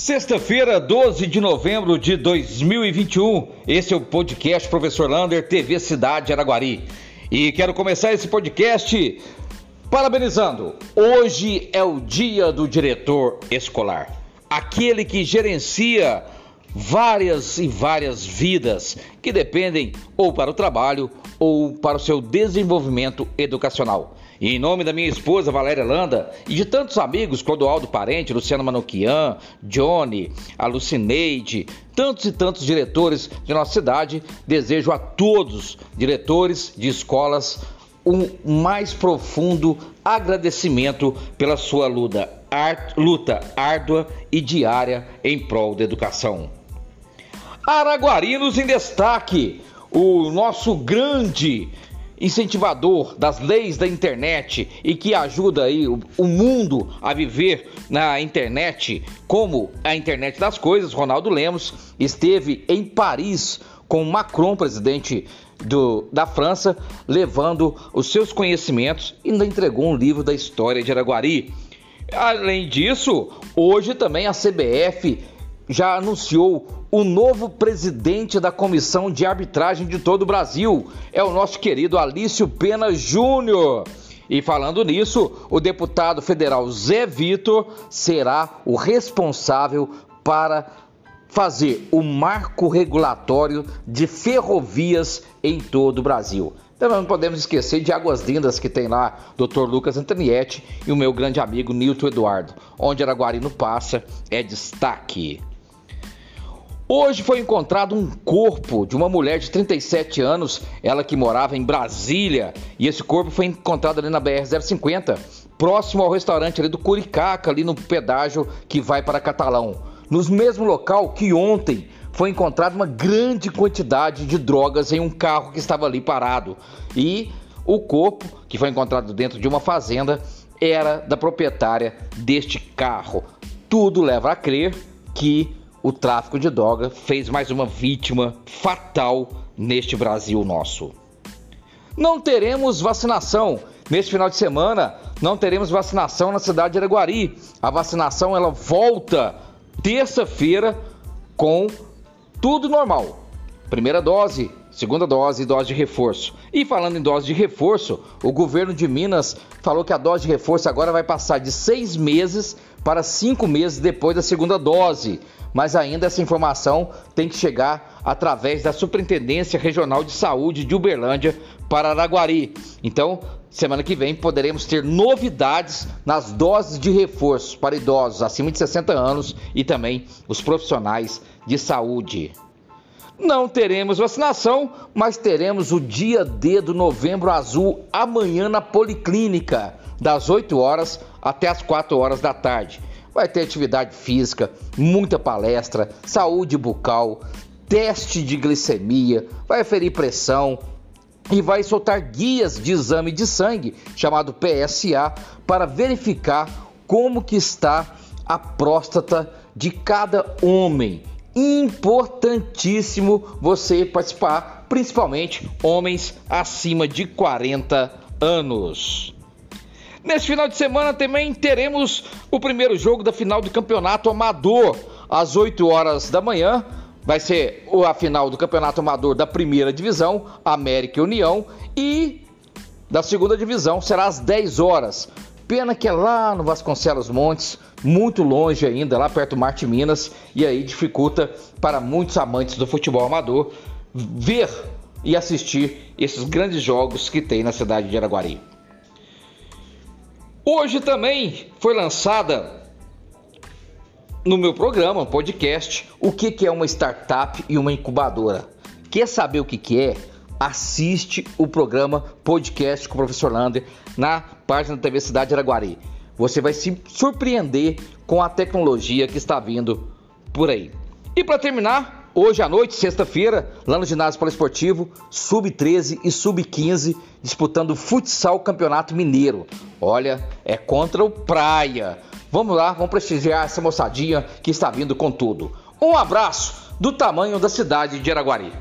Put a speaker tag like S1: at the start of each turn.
S1: Sexta-feira, 12 de novembro de 2021. Esse é o podcast Professor Lander, TV Cidade Araguari. E quero começar esse podcast parabenizando. Hoje é o dia do diretor escolar, aquele que gerencia várias e várias vidas que dependem ou para o trabalho ou para o seu desenvolvimento educacional. E em nome da minha esposa Valéria Landa e de tantos amigos, Clodoaldo Parente, Luciano Manuquian, Johnny, a Lucineide, tantos e tantos diretores de nossa cidade, desejo a todos, diretores de escolas, um mais profundo agradecimento pela sua luta, luta árdua e diária em prol da educação. Araguarinos em destaque, o nosso grande incentivador das leis da internet e que ajuda aí o, o, mundo a viver na internet, como a internet das coisas, Ronaldo Lemos esteve em Paris com Macron, presidente do, da França, levando os seus conhecimentos e ainda entregou um livro da história de Araguari. Além disso, hoje também a CBF já anunciou o novo presidente da comissão de arbitragem de todo o Brasil. É o nosso querido Alício Pena Júnior. E falando nisso, o deputado federal Zé Vitor será o responsável para fazer o marco regulatório de ferrovias em todo o Brasil. Também não podemos esquecer de Águas Lindas que tem lá Dr. Lucas Antonietti e o meu grande amigo Nilton Eduardo. Onde Araguarino passa é destaque. Hoje foi encontrado um corpo de uma mulher de 37 anos, ela que morava em Brasília, e esse corpo foi encontrado ali na BR-050, próximo ao restaurante ali do Curicaca, ali no pedágio que vai para Catalão. No mesmo local que ontem foi encontrada uma grande quantidade de drogas em um carro que estava ali parado. E o corpo, que foi encontrado dentro de uma fazenda, era da proprietária deste carro. Tudo leva a crer que o tráfico de droga fez mais uma vítima fatal neste Brasil nosso. Não teremos vacinação. Neste final de semana, não teremos vacinação na cidade de Araguari. A vacinação ela volta terça-feira com tudo normal. Primeira dose, segunda dose e dose de reforço. E falando em dose de reforço, o governo de Minas falou que a dose de reforço agora vai passar de seis meses para cinco meses depois da segunda dose. Mas ainda essa informação tem que chegar através da Superintendência Regional de Saúde de Uberlândia para Araguari. Então, semana que vem poderemos ter novidades nas doses de reforço para idosos acima de 60 anos e também os profissionais de saúde. Não teremos vacinação, mas teremos o dia D do Novembro Azul amanhã na Policlínica, das 8 horas até as 4 horas da tarde. Vai ter atividade física, muita palestra, saúde bucal, teste de glicemia, vai ferir pressão e vai soltar guias de exame de sangue, chamado PSA, para verificar como que está a próstata de cada homem importantíssimo você participar, principalmente homens acima de 40 anos. Neste final de semana também teremos o primeiro jogo da final do Campeonato Amador, às 8 horas da manhã. Vai ser a final do Campeonato Amador da primeira divisão, América e União, e da segunda divisão será às 10 horas. Pena que é lá no Vasconcelos Montes, muito longe ainda, lá perto do Marte Minas, e aí dificulta para muitos amantes do futebol amador ver e assistir esses grandes jogos que tem na cidade de Araguari. Hoje também foi lançada no meu programa, podcast, o que é uma startup e uma incubadora. Quer saber o que é? assiste o programa podcast com o professor Lander na página da TV Cidade Araguari. Você vai se surpreender com a tecnologia que está vindo por aí. E para terminar, hoje à noite, sexta-feira, lá no ginásio poliesportivo, sub-13 e sub-15 disputando futsal Campeonato Mineiro. Olha, é contra o Praia. Vamos lá, vamos prestigiar essa moçadinha que está vindo com tudo. Um abraço do tamanho da cidade de Araguari.